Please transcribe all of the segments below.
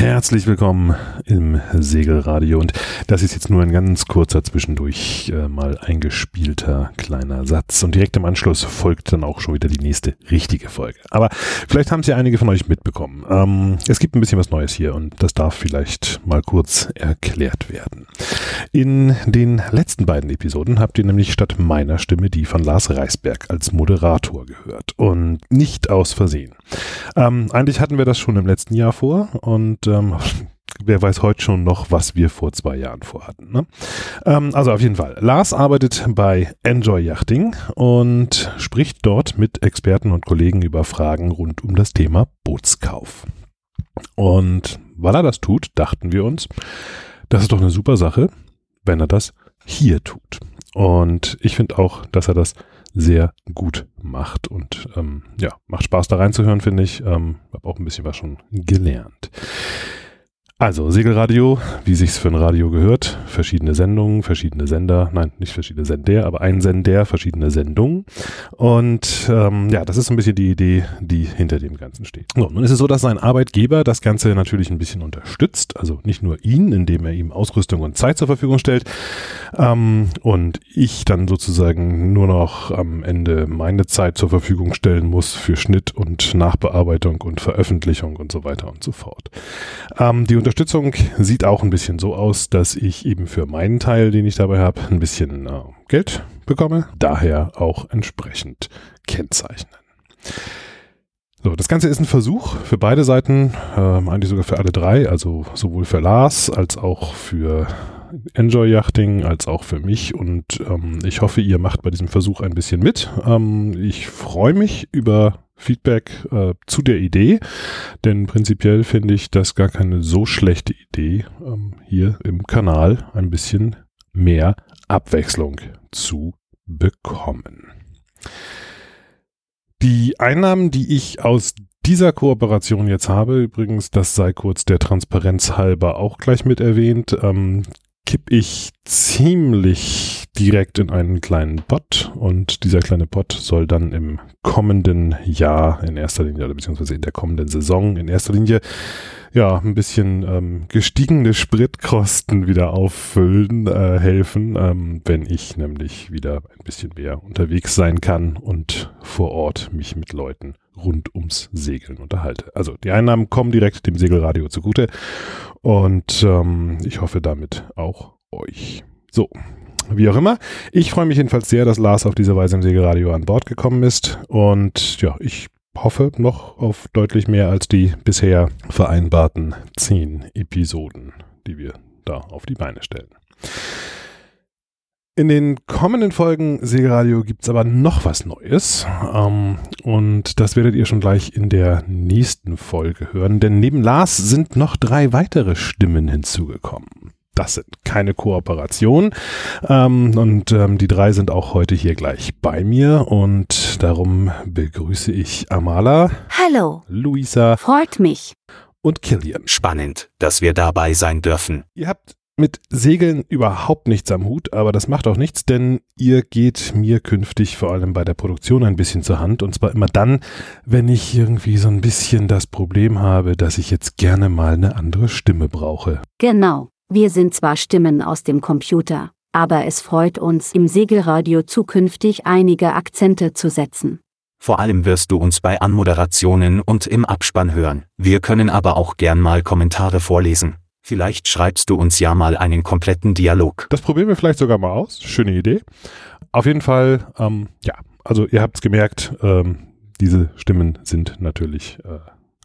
Herzlich willkommen im Segelradio und das ist jetzt nur ein ganz kurzer zwischendurch äh, mal eingespielter kleiner Satz und direkt im Anschluss folgt dann auch schon wieder die nächste richtige Folge. Aber vielleicht haben es ja einige von euch mitbekommen. Ähm, es gibt ein bisschen was Neues hier und das darf vielleicht mal kurz erklärt werden. In den letzten beiden Episoden habt ihr nämlich statt meiner Stimme die von Lars Reisberg als Moderator gehört und nicht aus Versehen. Ähm, eigentlich hatten wir das schon im letzten Jahr vor und ähm, wer weiß heute schon noch, was wir vor zwei Jahren vorhatten. Ne? Ähm, also auf jeden Fall. Lars arbeitet bei Enjoy Yachting und spricht dort mit Experten und Kollegen über Fragen rund um das Thema Bootskauf. Und weil er das tut, dachten wir uns, das ist doch eine super Sache, wenn er das hier tut. Und ich finde auch, dass er das sehr gut macht und ähm, ja, macht Spaß da reinzuhören, finde ich. Ähm, habe auch ein bisschen was schon gelernt. Also Segelradio, wie sich's für ein Radio gehört, verschiedene Sendungen, verschiedene Sender, nein, nicht verschiedene Sender, aber ein Sender, verschiedene Sendungen. Und ähm, ja, das ist so ein bisschen die Idee, die hinter dem Ganzen steht. So, nun ist es so, dass sein Arbeitgeber das Ganze natürlich ein bisschen unterstützt, also nicht nur ihn, indem er ihm Ausrüstung und Zeit zur Verfügung stellt, ähm, und ich dann sozusagen nur noch am Ende meine Zeit zur Verfügung stellen muss für Schnitt und Nachbearbeitung und Veröffentlichung und so weiter und so fort. Ähm, die Unterstützung sieht auch ein bisschen so aus, dass ich eben für meinen Teil, den ich dabei habe, ein bisschen äh, Geld bekomme, daher auch entsprechend kennzeichnen. So, das Ganze ist ein Versuch für beide Seiten, äh, eigentlich sogar für alle drei, also sowohl für Lars als auch für Enjoy Yachting als auch für mich und ähm, ich hoffe, ihr macht bei diesem Versuch ein bisschen mit. Ähm, ich freue mich über Feedback äh, zu der Idee, denn prinzipiell finde ich das gar keine so schlechte Idee, ähm, hier im Kanal ein bisschen mehr Abwechslung zu bekommen. Die Einnahmen, die ich aus dieser Kooperation jetzt habe, übrigens, das sei kurz der Transparenz halber auch gleich mit erwähnt, ähm, kipp ich ziemlich direkt in einen kleinen Pot und dieser kleine Pot soll dann im kommenden Jahr in erster Linie oder beziehungsweise in der kommenden Saison in erster Linie ja ein bisschen ähm, gestiegene Spritkosten wieder auffüllen äh, helfen, ähm, wenn ich nämlich wieder ein bisschen mehr unterwegs sein kann und vor Ort mich mit Leuten rund ums Segeln unterhalte. Also die Einnahmen kommen direkt dem Segelradio zugute und ähm, ich hoffe damit auch euch. So, wie auch immer. Ich freue mich jedenfalls sehr, dass Lars auf diese Weise im Segelradio an Bord gekommen ist. Und ja, ich hoffe noch auf deutlich mehr als die bisher vereinbarten zehn Episoden, die wir da auf die Beine stellen. In den kommenden Folgen Segelradio gibt es aber noch was Neues. Ähm, und das werdet ihr schon gleich in der nächsten Folge hören. Denn neben Lars sind noch drei weitere Stimmen hinzugekommen das sind keine Kooperation. Ähm, und ähm, die drei sind auch heute hier gleich bei mir und darum begrüße ich Amala. Hallo. Luisa. Freut mich. Und Killian. Spannend, dass wir dabei sein dürfen. Ihr habt mit Segeln überhaupt nichts am Hut, aber das macht auch nichts, denn ihr geht mir künftig vor allem bei der Produktion ein bisschen zur Hand und zwar immer dann, wenn ich irgendwie so ein bisschen das Problem habe, dass ich jetzt gerne mal eine andere Stimme brauche. Genau. Wir sind zwar Stimmen aus dem Computer, aber es freut uns, im Segelradio zukünftig einige Akzente zu setzen. Vor allem wirst du uns bei Anmoderationen und im Abspann hören. Wir können aber auch gern mal Kommentare vorlesen. Vielleicht schreibst du uns ja mal einen kompletten Dialog. Das probieren wir vielleicht sogar mal aus. Schöne Idee. Auf jeden Fall, ähm, ja, also ihr habt es gemerkt, ähm, diese Stimmen sind natürlich äh,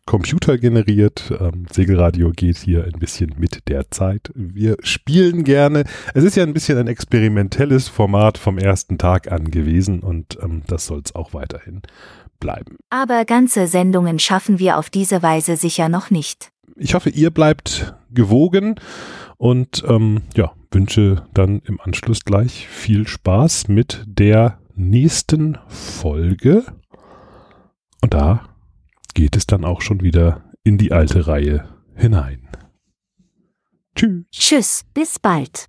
computergeneriert. Ähm, Segelradio geht hier ein bisschen mit der Zeit. Wir spielen gerne. Es ist ja ein bisschen ein experimentelles Format vom ersten Tag an gewesen und ähm, das soll es auch weiterhin bleiben. Aber ganze Sendungen schaffen wir auf diese Weise sicher noch nicht. Ich hoffe, ihr bleibt gewogen und ähm, ja, wünsche dann im Anschluss gleich viel Spaß mit der nächsten Folge. Und da geht es dann auch schon wieder in die alte Reihe hinein. Tschüss. Tschüss, bis bald.